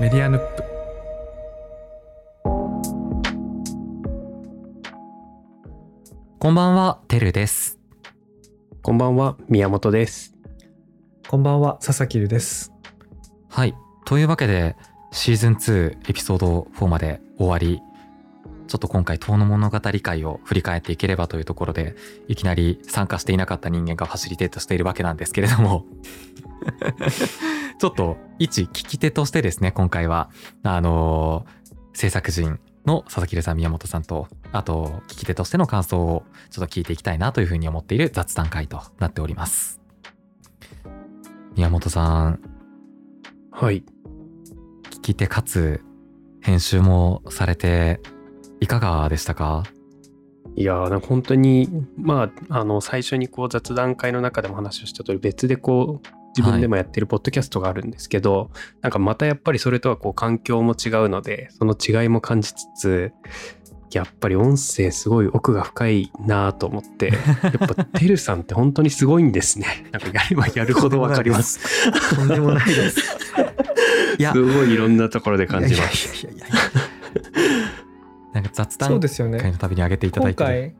メディアヌップこんばんは、てるです。こんばんは、宮本です。こんばんは佐々木るですはい。というわけで、シーズン2エピソード4まで終わり、ちょっと今回、遠の物語会を振り返っていければというところで、いきなり参加していなかった人間がファシリテートしているわけなんですけれども、ちょっと一聞き手としてですね、今回は、あのー制作陣の佐々木さん、宮本さんと、あと、聞き手としての感想をちょっと聞いていきたいなというふうに思っている雑談会となっております。宮本さん、はい。聞き手かつ編集もされていかがでしたか？いやー、本当に、まあ、あの、最初にこう雑談会の中でも話をした通り、別でこう、自分でもやってるポッドキャストがあるんですけど、なんかまたやっぱりそれとはこう環境も違うので、その違いも感じつつ、やっぱり音声すごい奥が深いなと思って、やっぱてるさんって本当にすごいんですね。なんかやればやるほどわかります。とんでもないです いやすごいいろんなところで感じます。いやいやいやいやなんか雑談そうですよね会のたびに上げていただ今いて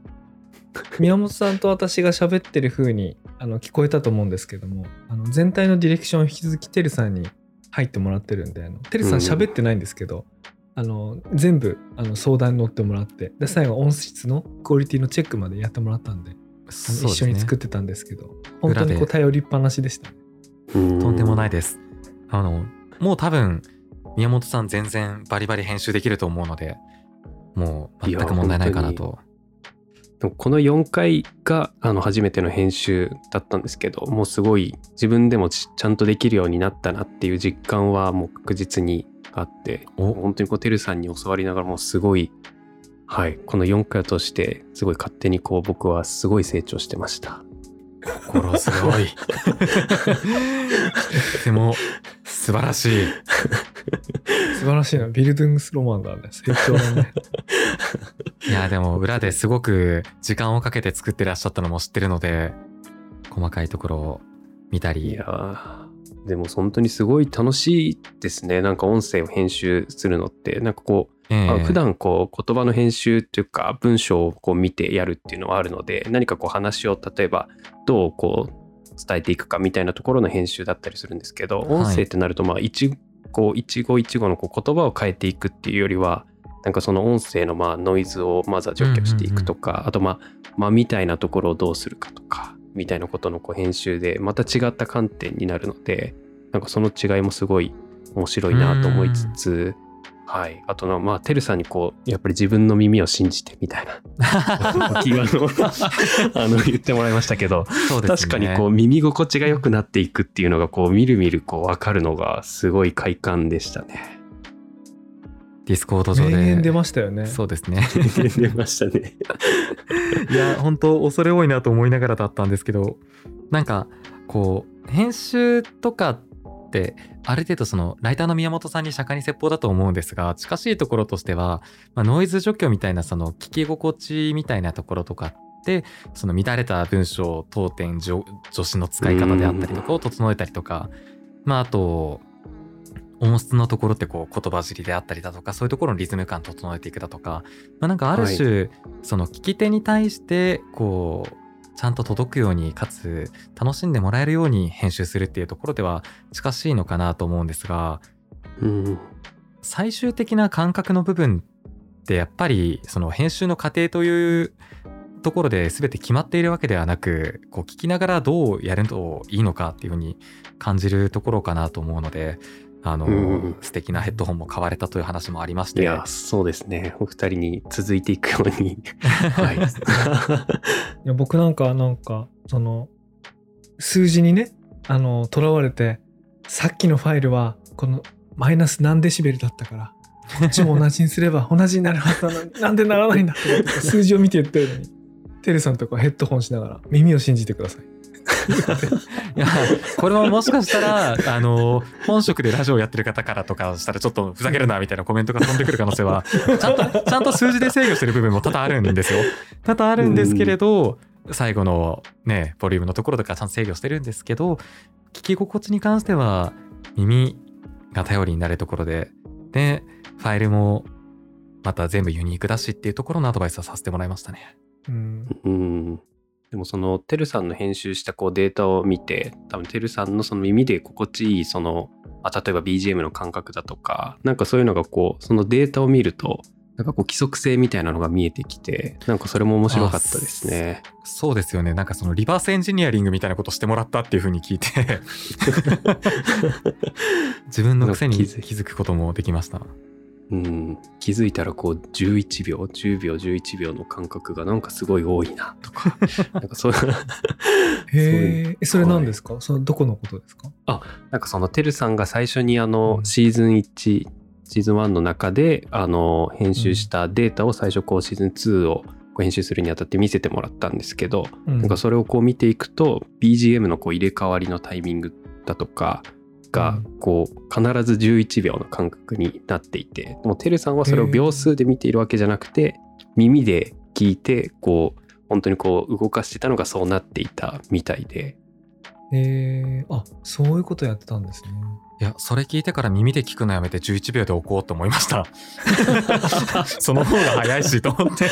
宮本さんと私が喋ってる風にあの聞こえたと思うんですけどもあの全体のディレクションを引き続きてるさんに入ってもらってるんであのてるさんうん。喋ってないんですけど、あの全部あの相談に乗ってもらってで最後音質のクオリティのチェックまでやってもらったんであのそうです一緒に作っねてたんですけど本当にこう頼りっぱなしでしたね。とんでもないい。です。あのもう多分宮本さん全然バリバリ編集できると思うのでもう全く問題ないかなとこの4回があの初めての編集だったんですけどもうすごい自分でもちちゃんとできるようになったなっていう実感はもう確実にあってお。本当にこうてるさんに教わりながらもうすごいはいこの4回を通してすごい勝手にこう僕はすごい成長してました。心すごい。でも素晴らしい。素晴らしいな。ビルドゥングスロマンだね。成長だね。いやでも裏ですごく時間をかけて作ってらっしゃったのも知ってるので細かいところを見たいりやー。でも本当にすごい楽しいですね。なんか音声を編集するのって。なんかこうええ。あ普段こう言葉の編集っていうか文章をこう見てやるっていうのはあるので何かこう話を例えばどうこう伝えていくかみたいなところの編集だったりするんですけど、はい。音声ってなるとまあ一こう一語一語のこう言葉を変えていくっていうよりはなんかその音声のまあノイズをまずは除去していくとか、あとまあまあみたいなところをどうするかとかみたいなことのこう編集でまた違った観点になるのでなんかその違いもすごい面白いなと思いつつ、はい。あとの、まあ、てるさんにこう、やっぱり自分の耳を信じてみたいな、キーワードをあの、言ってもらいましたけど、ね確かにこう、耳心地が良くなっていくっていうのが、こう、みるみるこう、わかるのが、すごい快感でしたね。ディスコード上名言出でましたよねそうですね出ましたね。いや本当恐れ多いなと思いながらだったんですけどなんかこう編集とかってある程度そのライターの宮本さんに釈迦に説法だと思うんですが近しいところとしては、まあ、ノイズ除去みたいなその聞き心地みたいなところとかってその乱れた文章読点助助詞の使い方であったりとかを整えたりとかまああと音質のところってこう言葉尻であったりだとかそういうところのリズム感整えていくだとか、まあ、なんかある種、その聞き手に対してこうちゃんと届くようにかつ楽しんでもらえるように編集するっていうところでは近しいのかなと思うんですがうん。最終的な感覚の部分ってやっぱりその編集の過程というところで全て決まっているわけではなくこう聞きながらどうやるといいのかっていうふうに感じるところかなと思うのであの、うん素敵なヘッドホンも買われたという話もありましていや、そうですね。お二人に続いていくように。はい。いや僕なんかなんかその数字にねあのとらわれてさっきのファイルはこのマイナス何デシベルだったからこっちも同じにすれば 同じになるはずなのになんでならないんだって数字を見て言ってるのにテレさんとかヘッドホンしながら耳を信じてくださいいやこれはもしかしたらあの本職でラジオやってる方からとかしたらちょっとふざけるなみたいなコメントが飛んでくる可能性はちゃんとちゃんと数字で制御してる部分も多々あるんですよ多々あるんですけれど最後のねボリュームのところとかちゃんと制御してるんですけど聞き心地に関しては耳が頼りになるところで、で、ファイルもまた全部ユニークだしっていうところのアドバイスはさせてもらいましたね。うん。うん。でもそのてるさんの編集したこうデータを見て多分てるさんのその耳で心地いいそのあ例えば BGM の感覚だとかなんかそういうのがこうそのデータを見るとなんかこう規則性みたいなのが見えてきてなんかそれも面白かったですね。そうですよね。なんかそのリバースエンジニアリングみたいなことしてもらったっていうふうに聞いて 自分の癖に気づくこともできました。うん、気づいたらこう11秒10秒11秒の感覚がなんかすごい多いなとか。なんかそう。へえ、それ何ですか？そのどこのことですか？なんかそのてるさんが最初にあのうん。シーズン1シーズン1の中であの編集したデータを最初こうシーズン2を編集するにあたって見せてもらったんですけど、うん。なんかそれをこう見ていくと BGM のこう入れ替わりのタイミングだとかがうんこう必ず11秒の感覚になっていてもうてるさんはそれを秒数で見ているわけじゃなくて耳で聞いてこう本当にこう動かしてたのがそうなっていたみたいでへえ、あ、そういうことやってたんですね。いや、それ聞いてから耳で聞くのやめて11秒で置こうと思いました。その方が早いしと思って。ね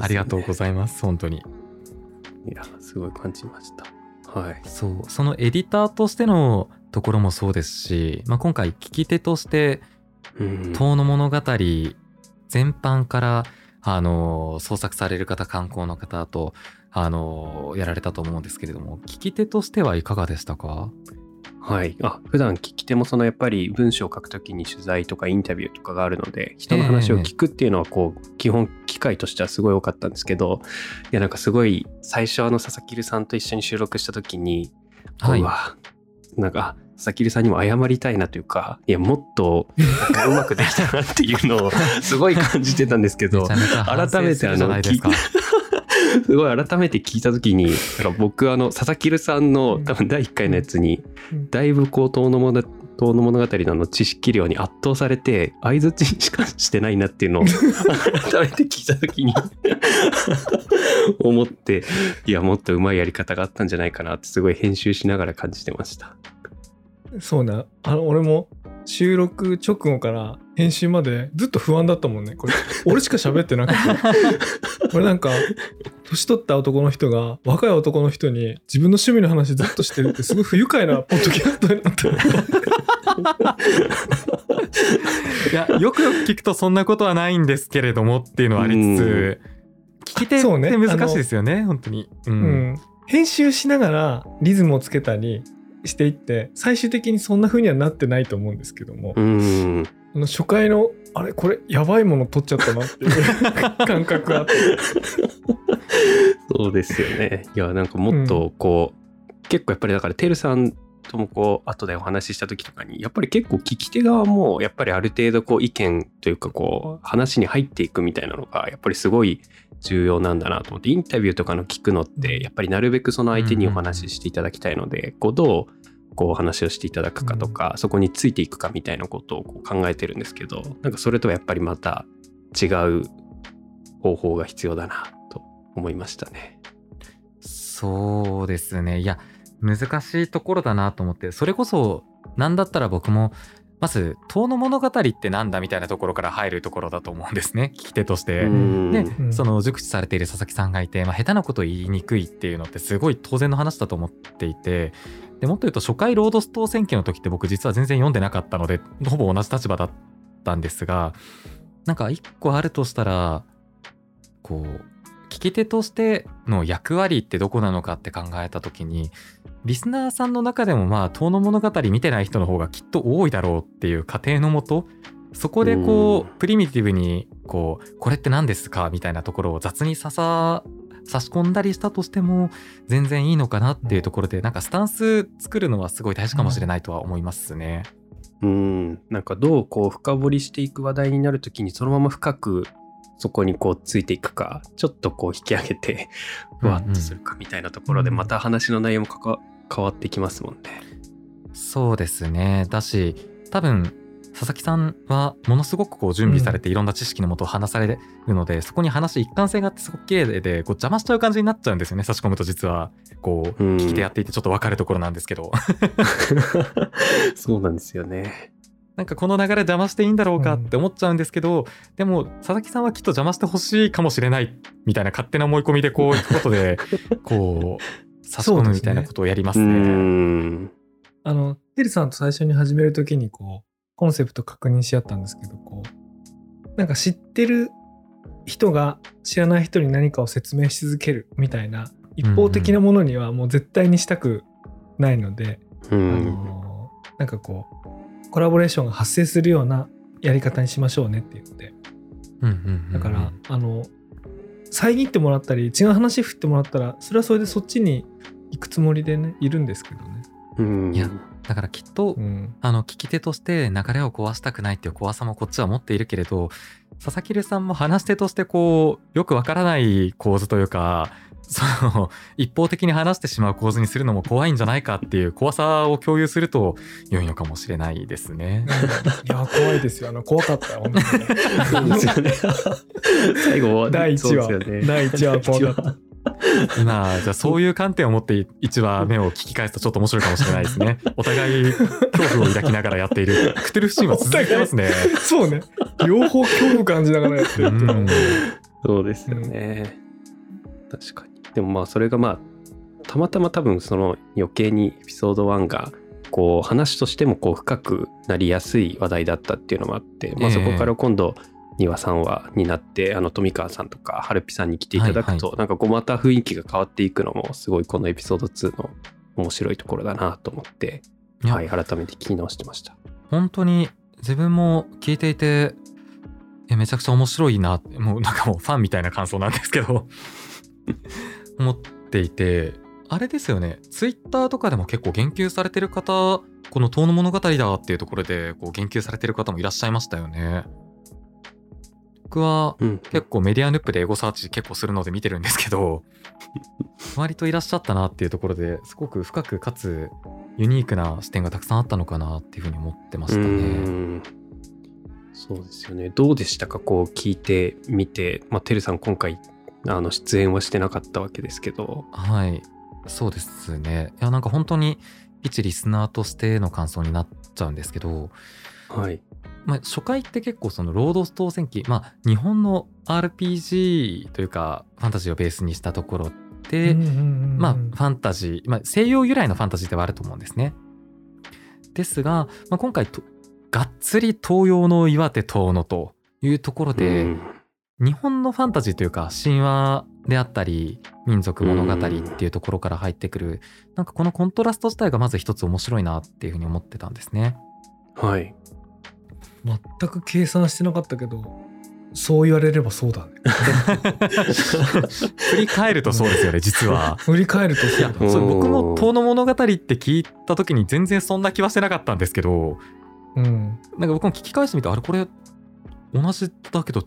ありがとうございます、本当に。いやすごい感じましたはい。そう、そのエディターとしてのところもそうですし、まあ、今回聞き手として、うん。遠野物語全般から、あの、創作される方、観光の方と、あの、やられたと思うんですけれども、聞き手としてはいかがでしたか？はい。あ、普段聞き手もそのやっぱり文章を書くときに取材とかインタビューとかがあるので、人の話を聞くっていうのはこう、基本機会としてはすごい多かったんですけど、いやなんかすごい最初あの佐々木留さんと一緒に収録したときに、はい。うわ、なんか、あ佐々木留さんにも謝りたいなというか、いや、もっとうまくできたなっていうのをすごい感じてたんですけど めち、ゃめちゃ反省 すごい改めて聞いたときに、なんか僕あの、佐々木留さんの多分第1回のやつに、うんだいぶこう遠野物語のあの知識量に圧倒されて相づちしかしてないなっていうのを 改めて聞いた時に思っていやもっとうまいやり方があったんじゃないかなってすごい編集しながら感じてましたそうね。あの、俺も収録直後から編集までずっと不安だったもんね。これ、俺しか喋ってなくて。これなんか、年取った男の人が若い男の人に自分の趣味の話ずっとしてるってすごい不愉快なポッドキャストになってる。いや、よくよく聞くとそんなことはないんですけれどもっていうのはありつつ、聞き手そうねって難しいですよね、本当に。う。うんん。編集しながらリズムをつけたりしていって、最終的にそんな風にはなってないと思うんですけども、うーんあの初回の、あれこれやばいもの撮っちゃったなっていう 感覚があって。そうですよねいやなんかもっとこう、結構やっぱりだからてるさんともこう後でお話しした時とかにやっぱり結構聞き手側もやっぱりある程度こう意見というかこう話に入っていくみたいなのがやっぱりすごい重要なんだなと思ってインタビューとかの聞くのってやっぱりなるべくその相手にお話ししていただきたいのでこうどうこうお話をしていただくかとか、そこについていくかみたいなことをこう考えてるんですけどなんかそれとはやっぱりまた違う方法が必要だなと思いましたね。そうですね。いや、難しいところだなと思って、それこそ、なんだったら僕も、まず、遠の物語ってなんだみたいなところから入るところだと思うんですね。聞き手として。うんで、うんその熟知されている佐々木さんがいて、まあ、下手なこと言いにくいっていうのってすごい当然の話だと思っていてでもっと言うと初回ロードストー選挙の時って僕実は全然読んでなかったのでほぼ同じ立場だったんですがなんか一個あるとしたらこう聞き手としての役割ってどこなのかって考えた時にリスナーさんの中でもまあ遠野物語見てない人の方がきっと多いだろうっていう過程のもとそこでこううプリミティブにこうこれって何ですかみたいなところを雑にささ差し込んだりしたとしても全然いいのかなっていうところでなんかスタンス作るのはすごい大事かもしれないとは思いますね。うん、なんかどうこう深掘りしていく話題になるときにそのまま深くそこにこうついていくかちょっとこう引き上げてふわっとするかみたいなところでうん。また話の内容もかか変わってきますもんね。そうですね。だし多分佐佐々木さんはものすごくこう準備されていろんな知識のもと話されるので、そこに話一貫性があってすごく綺麗でこう邪魔しちゃう感じになっちゃうんですよね差し込むと実は。こううん。聞き手やっていてちょっと分かるところなんですけど。そうなんですよね。なんかこの流れ邪魔していいんだろうかって思っちゃうんですけど、でも佐々木さんはきっと邪魔してほしいかもしれないみたいな勝手な思い込みでこういくことで こう差し込むみたいなことをやりますうね。ん。あの、てるさんと最初に始めるときにこう、コンセプト確認し合ったんですけど、こう、なんか知ってる人が知らない人に何かを説明し続けるみたいな一方的なものにはもう絶対にしたくないので、あうん。のなんかこうコラボレーションが発生するようなやり方にしましょうねって言ってうんうんうんうんだから、あの遮ってもらったり違う話振ってもらったらそれはそれでそっちに行くつもりでねいるんですけどね。うん。いやだからきっと、うん、あの聞き手として流れを壊したくないっていう怖さもこっちは持っているけれど佐々木留さんも話し手としてこうよくわからない構図というかその一方的に話してしまう構図にするのも怖いんじゃないかっていう怖さを共有すると良いのかもしれないですね。いや怖いですよあの怖かった本当にそうですよね。最後は第1話、ね第1話怖かった。今じゃあそういう観点を持って1話目を聞き返すとちょっと面白いかもしれないですね。お互い恐怖を抱きながらやっているクトゥルフシーンは続いてますね。そうね両方恐怖感じながらやってるっていうそうですよね。確かに。でもまあそれがまあたまたま多分その余計にエピソード1がこう話としてもこう深くなりやすい話題だったっていうのもあって、まあ、ええそこから今度2話3話になってあの富川さんとかはるぴさんに来ていただくと、なんかこうまた雰囲気が変わっていくのもすごいこのエピソード2の面白いところだなと思って、はい、改めて聞き直してました。本当に自分も聞いていてえめちゃくちゃ面白いなってもうなんかもうファンみたいな感想なんですけど思っていてあれですよねツイッターとかでも結構言及されてる方この「遠の物語」だっていうところでこう言及されてる方もいらっしゃいましたよね。僕はうん、結構メディアヌップでエゴサーチ結構するので見てるんですけど 割といらっしゃったなっていうところですごく深くかつユニークな視点がたくさんあったのかなっていうふうに思ってましたうね。んそうですよね。どうでしたか？こう聞いてみて、まあ、てるさん今回あの出演はしてなかったわけですけど、はい。そうですね。いやなんか本当に一リスナーとしての感想になっちゃうんですけど、はい。まあ、初回って結構そのロードストー戦記まあ日本の RPG というかファンタジーをベースにしたところで、うんうんうんうん。まあ、ファンタジー、まあ、西洋由来のファンタジーではあると思うんですね。ですが、まあ、今回とがっつり東洋の岩手遠野というところで、うん日本のファンタジーというか神話であったり民族物語っていうところから入ってくるなんかこのコントラスト自体がまず一つ面白いなっていうふうに思ってたんですね。はい。全く計算してなかったけどそう言われればそうだね 振り返るとそうですよね実は。振り返るとそうだうんそう僕も「遠野物語」って聞いた時に全然そんな気はしてなかったんですけどうんなんか僕も聞き返してみてあれこれ同じだけど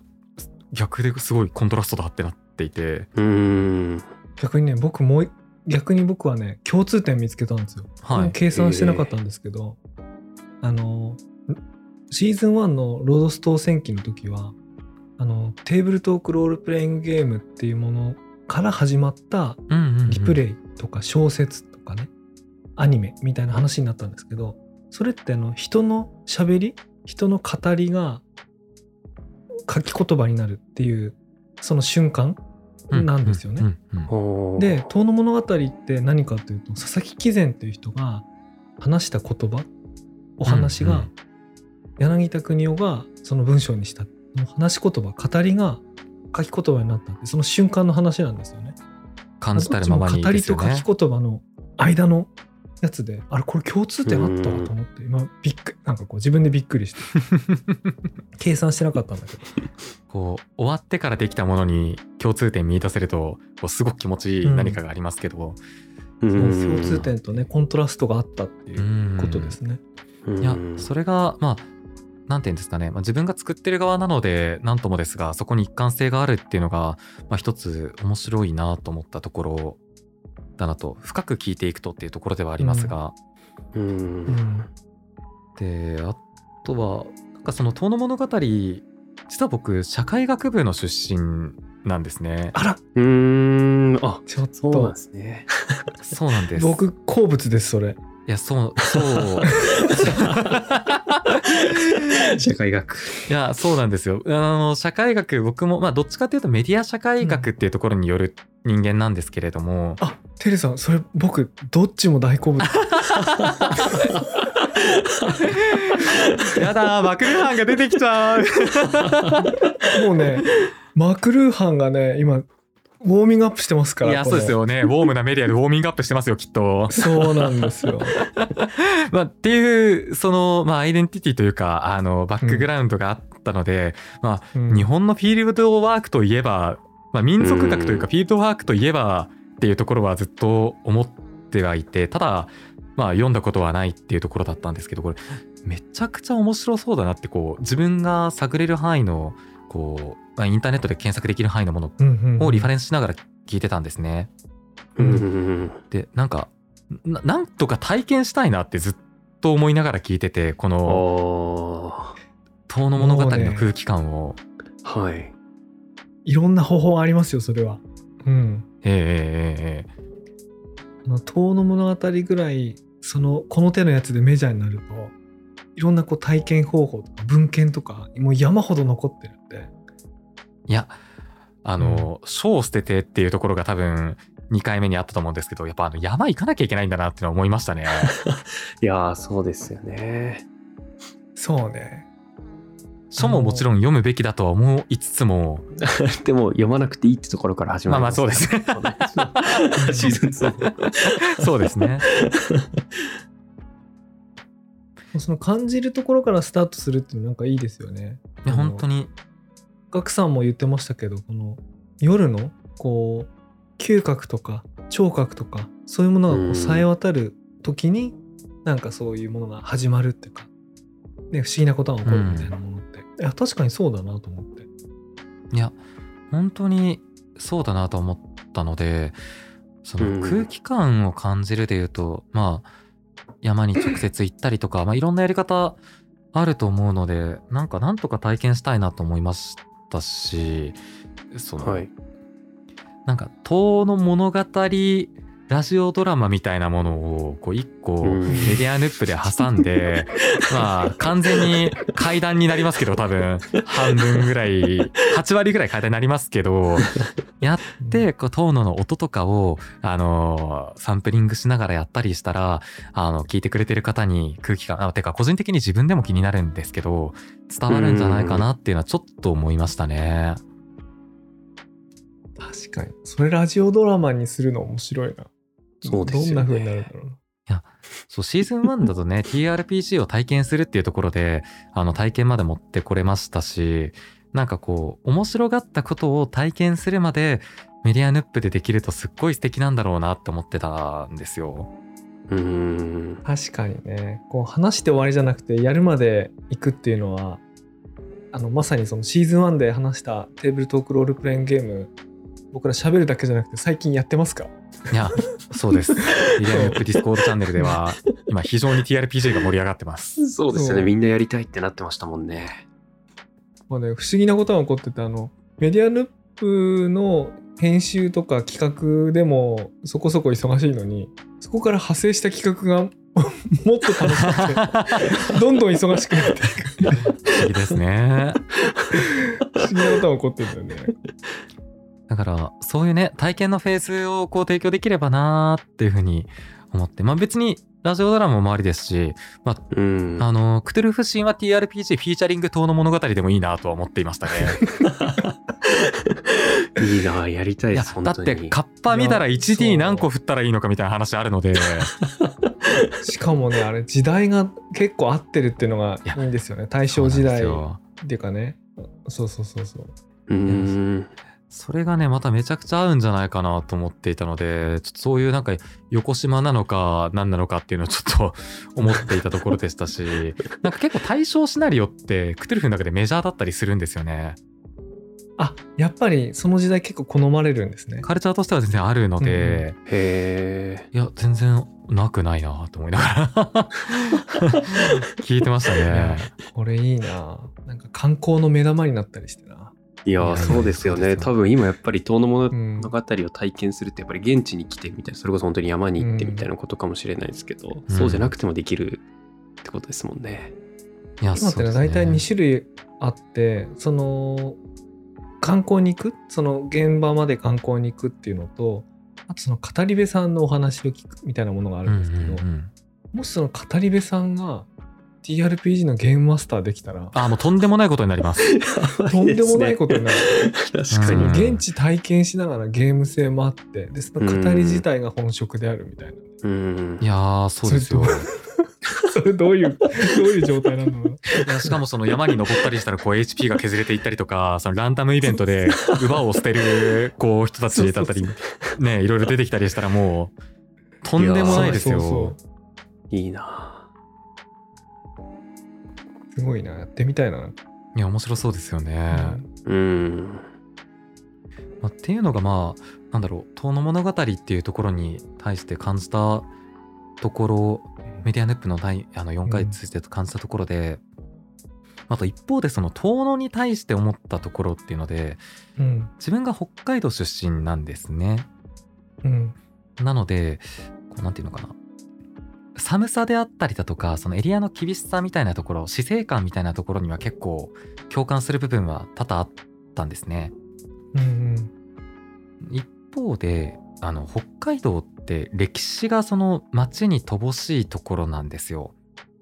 逆ですごいコントラストだってなっていて。うん。逆にね僕もう逆に僕はね共通点見つけたんですよ、はい。計算してなかったんですけど、あのシーズン1のロードストー戦記の時はあのテーブルトークロールプレイングゲームっていうものから始まったリプレイとか小説とかね、アニメみたいな話になったんですけどそれってあの人のしゃべり人の語りが書き言葉になるっていうその瞬間なんですよね。で「遠野物語」って何かというと佐々木貴善っていう人が話した言葉お話がうん。うん。柳田国夫がその文章にした話し言葉語りが書き言葉になったってその瞬間の話なんですよね。感じたるままに語りですよね。と書き言葉の間のやつであれこれ共通点あったわと思って今びっくりなんかこう自分でびっくりして。計算してなかったんだけど。こう終わってからできたものに共通点見出せるとこうすごく気持ちいい何かがありますけど、うその共通点とねコントラストがあったっていううん。ことですね。うん。いやそれがまあなんていうんですかね、まあ、自分が作ってる側なので何ともですがそこに一貫性があるっていうのが、まあ、一つ面白いなと思ったところだなと深く聞いていくとっていうところではありますが、ううん。んであとはなんかその「遠野物語」実は僕社会学部の出身なんですね。あら。うーん、あ、ちょっそうなんとですね。そうなんです。僕好物ですそれいやそうそう 社会学。いやそうなんですよ。あの社会学僕もまあどっちかっていうとメディア社会学っていうところによる人間なんですけれども、あテレさんそれ僕どっちも大好物やだーマクルーハンが出てきちゃう。もうねマクルーハンがね今ウォーミングアップしてますからいやそうですよね。ウォームなメディアでウォーミングアップしてますよきっと。そうなんですよ。まあ、っていうその、まあ、アイデンティティというかあのバックグラウンドがあったので、まあ、うん。日本のフィールドワークといえば、まあ、民族学というかうん。フィールドワークといえばっていうところはずっと思ってはいてただまあ読んだことはないっていうところだったんですけどこれめちゃくちゃ面白そうだなってこう自分が探れる範囲のこう、まあ、インターネットで検索できる範囲のものをリファレンスしながら聞いてたんですね。でなんかななんとか体験したいなってずっと思いながら聞いててこうん。のあ「遠野物語」の空気感を。あ、はい。いろんな方法ありますよそれはうんええええええあの遠の物語ぐらいそのこの手のやつでメジャーになるといろんなこう体験方法とか文献とかもう山ほど残ってるんでいやあの「書を捨てて」っていうところが多分2回目にあったと思うんですけどやっぱあの山行かなきゃいけないんだなって思いましたね。いやー、そうですよね。そうね書ももちろん読むべきだとは思いつつも でも、読まなくていいってところから始ままありますまあ そうですね。シーズン2。そうですね。その感じるところからスタートするっていうのなんかいいですよね。いや本当に。ガクさんも言ってましたけどこの夜のこう嗅覚とか聴覚とかそういうものがこうんう冴え渡る時になんかそういうものが始まるっていうか、ね、不思議なことが起こるみたいなものって、いや確かにそうだなと思って。いや本当にそうだなと思ったのでそうん。の空気感を感じるでいうと、まあ山に直接行ったりとか、まあ、いろんなやり方あると思うのでなんかなんとか体験したいなと思いましたしその、はい。なんか「遠の物語」ラジオドラマみたいなものをこう一個うん。メディアヌップで挟んで、まあ完全に階段になりますけど多分。半分ぐらい8割ぐらい階段になりますけどやってこう遠野の音とかをあのサンプリングしながらやったりしたらあの聞いてくれてる方に空気感あてか個人的に自分でも気になるんですけど伝わるんじゃないかなっていうのはちょっと思いましたね。確かに。それラジオドラマにするの面白いなそうですよねどんな風になるんだろうなそうシーズン1だとね TRPG を体験するっていうところであの体験まで持ってこれましたしなんかこう面白がったことを体験するまでメディアヌップでできるとすっごい素敵なんだろうなって思ってたんですよ。うーん。確かにねこう話して終わりじゃなくてやるまで行くっていうのはあのまさにそのシーズン1で話したテーブルトークロールプレイングゲーム僕ら喋るだけじゃなくて最近やってますか？いやそうです。メディアヌップディスコードチャンネルでは今非常に TRPG が盛り上がってます。そうそうですよね。みんなやりたいってなってましたもんね。まあね、不思議なことが起こっててあのメディアヌップの編集とか企画でもそこそこ忙しいのにそこから派生した企画が もっと楽しくて どんどん忙しくなっていく不思議ですね。不思議なことが起こってるんだよね。だからそういうね体験のフェーズをこう提供できればなーっていうふうに思ってまあ別にラジオドラマもありですし、まあ、うん。あのクトゥルフ神話 TRPG フィーチャリング島の物語でもいいなとは思っていましたね。いいな、やりたいです、本だ。ってカッパ見たらいや 1D 何個振ったらいいのかみたいな話あるので しかもねあれ時代が結構合ってるっていうのがいいんですよね大正時代っていうかねそうそうそうそううーん。それがねまためちゃくちゃ合うんじゃないかなと思っていたのでちょっとそういうなんか横島なのか何なのかっていうのをちょっと思っていたところでしたし なんか結構対象シナリオってクトゥルフの中でメジャーだったりするんですよね。あやっぱりその時代結構好まれるんですね。カルチャーとしては全然あるので、へえ。いや全然なくないなと思いながら 聞いてましたね。これいいななんか観光の目玉になったりしてな。いやそうですよね。多分今やっぱり遠野物うん語を体験するってやっぱり現地に来てみたいな、それこそ本当に山に行ってみたいなことかもしれないですけど、うん。そうじゃなくてもできるってことですもんね。いや今ってねそうです大体2種類あってその観光に行く？その現場まで観光に行くっていうのとあとその語り部さんのお話を聞くみたいなものがあるんですけど、うんうんうん。もしその語り部さんが TRPG のゲームマスターできたらあもうとんでもないことになります。とんでもないことになる。確かに。うん現地体験しながらゲーム性もあってでその語り自体が本職であるみたいな、うんい。やーそうですよ。それどう いうどういう状態なんだろういやしかもその山に登ったりしたらこう HP が削れていったりとかそのランダムイベントで馬を捨てるこう人たちだったりねいろいろ出てきたりしたらもうとんでもないですよ。そうそういいなすごいな。やってみたいな、いや面白そうですよね。うん。まあ、っていうのがまあなんだろう「遠野物語」っていうところに対して感じたところメディアヌップの第あの4回ついてと感じたところで、あと一方でその遠野に対して思ったところっていうのでうん。自分が北海道出身なんですね。うん。なのでこうなんていうのかな寒さであったりだとかそのエリアの厳しさみたいなところ死生観みたいなところには結構共感する部分は多々あったんですね。うん一方であの北海道って歴史がその町に乏しいところなんですよ。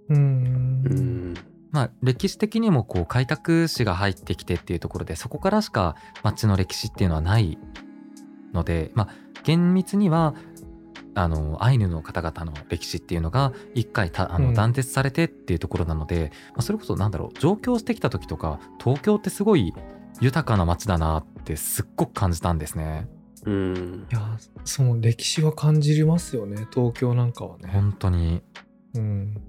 うん。まあ歴史的にもこう開拓史が入ってきてっていうところでそこからしか町の歴史っていうのはないのでまあ厳密にはあのアイヌの方々の歴史っていうのが一回たあうんの断絶されてっていうところなので、まあ、それこそなんだろう上京してきた時とか東京ってすごい豊かな町だなってすっごく感じたんですね。うんい。やその歴史は感じますよね東京なんかはね。本当にうん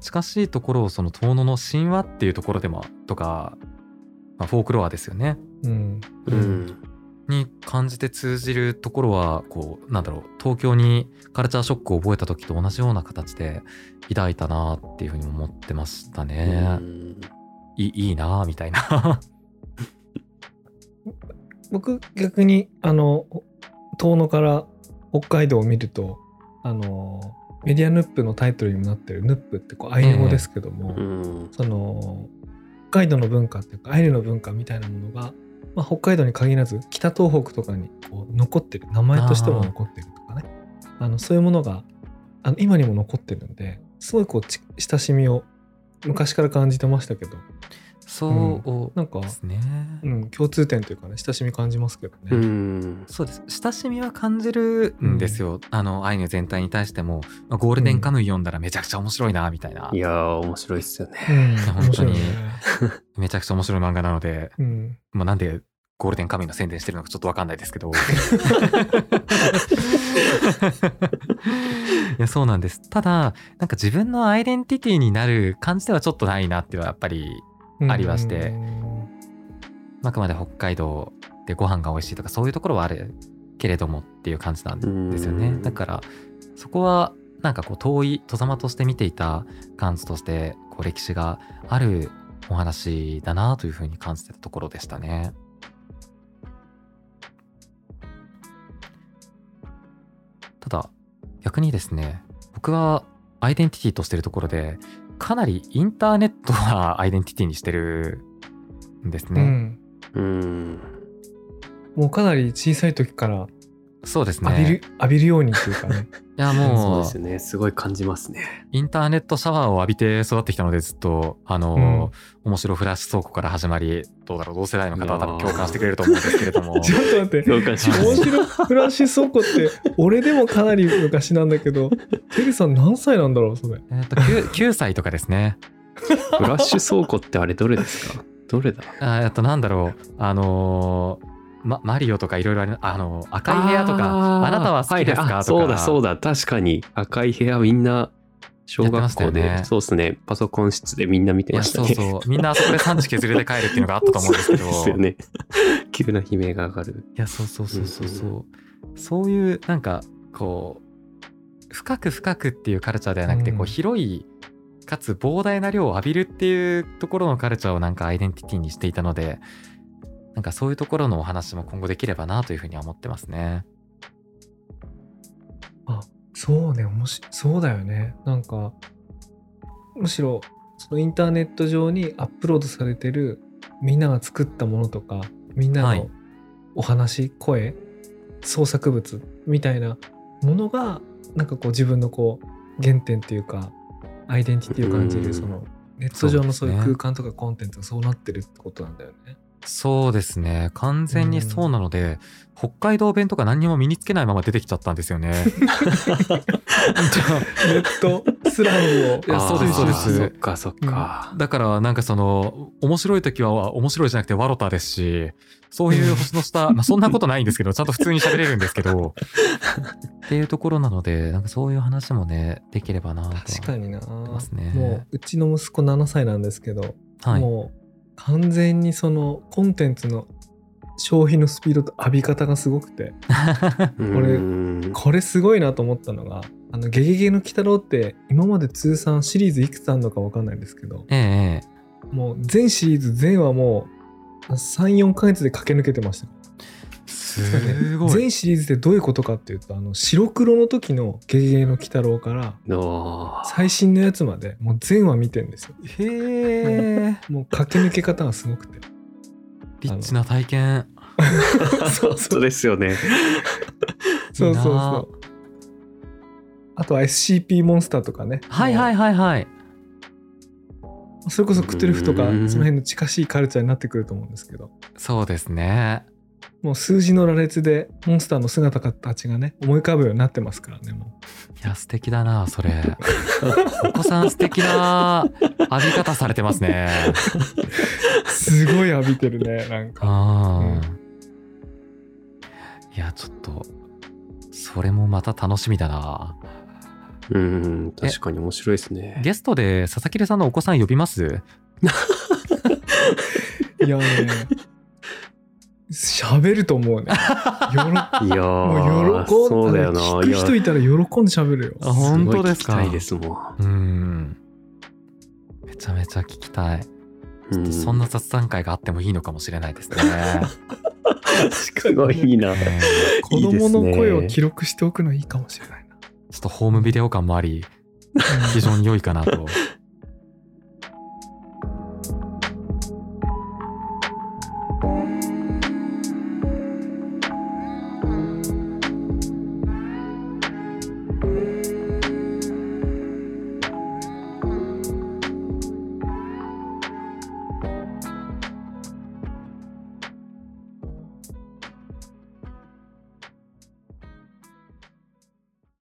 近しいところをその遠野の神話っていうところでもとか、まあ、フォークロアですよねうんうん。に感じて通じるところはこうなんだろう東京にカルチャーショックを覚えた時と同じような形で抱いたなっていうふうに思ってましたね。うんいいいいなみたいな。僕逆にあの遠野から北海道を見るとあのメディアヌップのタイトルにもなってるヌップってこうアイヌ語ですけども、うん。その北海道の文化っていうかアイヌの文化みたいなものが、まあ、北海道に限らず北東北とかにこう残ってる名前としても残ってるとかね。あのそういうものがあの今にも残ってるんですごいこう親しみを昔から感じてましたけど。そうなんか、ですね。うん、共通点というかね親しみ感じますけどね。うん。そうです親しみは感じるんですよ、あのアイヌ全体に対しても、まあゴールデンカムイ読んだらめちゃくちゃ面白いなみたいな、いやー、面白いっすよね。本当にね。めちゃくちゃ面白い漫画なので、うん、まあ、なんでゴールデンカムイの宣伝してるのかちょっとわかんないですけど いやそうなんですただなんか自分のアイデンティティになる感じではちょっとないなっていうのはやっぱりありまして。うん。あくまで北海道でご飯が美味しいとかそういうところはあるけれどもっていう感じなんですよね。うん。だからそこはなんかこう遠い戸様として見ていた感じとしてこう歴史があるお話だなというふうに感じてたところでしたね。ただ逆にですね僕はアイデンティティとしてるところでかなりインターネットなアイデンティティにしてるんですね。うんうん。もうかなり小さい時からそうです浴びる,、ね。浴びるようにっていうかね。いやそうもうですよね。すごい感じますね。インターネットシャワーを浴びて育ってきたのでずっとあの、面白フラッシュ倉庫から始まりどうだろう同世代の方は多分共感してくれると思うんですけれども。ちょっと待って。共感します。面白いフラッシュ倉庫って俺でもかなり昔なんだけどテリーさん何歳なんだろうそれ？えっと 9, 9歳とかですね。フラッシュ倉庫ってあれどれですか？どれだ？あえっとなんだろう。あのーま、マリオとかいろいろありあの赤い部屋とかあなたは好きですか、とかはい。あそうだそうだ。確かに。赤い部屋みんな小学校で、ねそうですね、パソコン室でみんな見てましたね。そうそうみんなあそこで産地削りで帰るっていうのがあったと思うんですけどですよね。急な悲鳴が上がる。いやそうそうそうそうそう、そういうなんかこう深く深くっていうカルチャーではなくて、うんこう広いかつ膨大な量を浴びるっていうところのカルチャーをなんかアイデンティティにしていたのでなんかそういうところのお話も今後できればなというふうには思ってますね。そうね、おもしそうだよね。なんか、むしろ、そのインターネット上にアップロードされてるみんなが作ったものとか、みんなはいのお話、声、創作物みたいなものが、なんかこう自分のこう原点っていうか、アイデンティティを感じうんる、そのネット上のそういう空間とかコンテンツがそうなってるってことなんだよね。そうですね完全にそうなので、北海道弁とか何にも身につけないまま出てきちゃったんですよね。ネットスラングを。いやそうですそうですそっかそっか。だからなんかその面白い時は面白いじゃなくてワロタですしそういう星の下、まあ、そんなことないんですけどちゃんと普通に喋れるんですけどっていうところなのでなんかそういう話もねできればなとは確かにな。ますねもううちの息子7歳なんですけど、はいもう完全にそのコンテンツの消費のスピードと浴び方がすごくて俺これすごいなと思ったのが「あのゲゲゲの鬼太郎」って今まで通算シリーズいくつあるのか分かんないんですけどええええ。もう全シリーズ全話もう34ヶ月で駆け抜けてましたすごい。全シリーズでどういうことかっていうとあの白黒の時の「ゲゲゲの鬼太郎」からの最新のやつまでもう全話見てんですよ。へえもう駆け抜け方がすごくて。リッチな体験。そうそうですよね。そうそうそう。あとは SCP モンスターとかね。はいはいはいはい。それこそクトゥルフとか、うん。その辺の近しいカルチャーになってくると思うんですけど、そうですねもう数字の羅列でモンスターの姿たちがね、思い浮かぶようになってますからね、もいや素敵だなそれ。お子さん素敵な浴び方されてますね。う。すごい浴びてるね、なんか。あうん。いやちょっとそれもまた楽しみだな。うん、確かに面白いですね。ゲストで佐々木さんのお子さん呼びます？いやね、喋ると思うね。よろいやー、もう喜んそうだよな。聞く人いたら喜んで喋るよ。あ本当ですか？すごい聞きたいですもうんめちゃめちゃ聞きたい、そんな雑談会があってもいいのかもしれないですね、すごいいいな。えー子供の声を記録しておくのいいかもしれないな。ちょっとホームビデオ感もあり 非常に良いかなと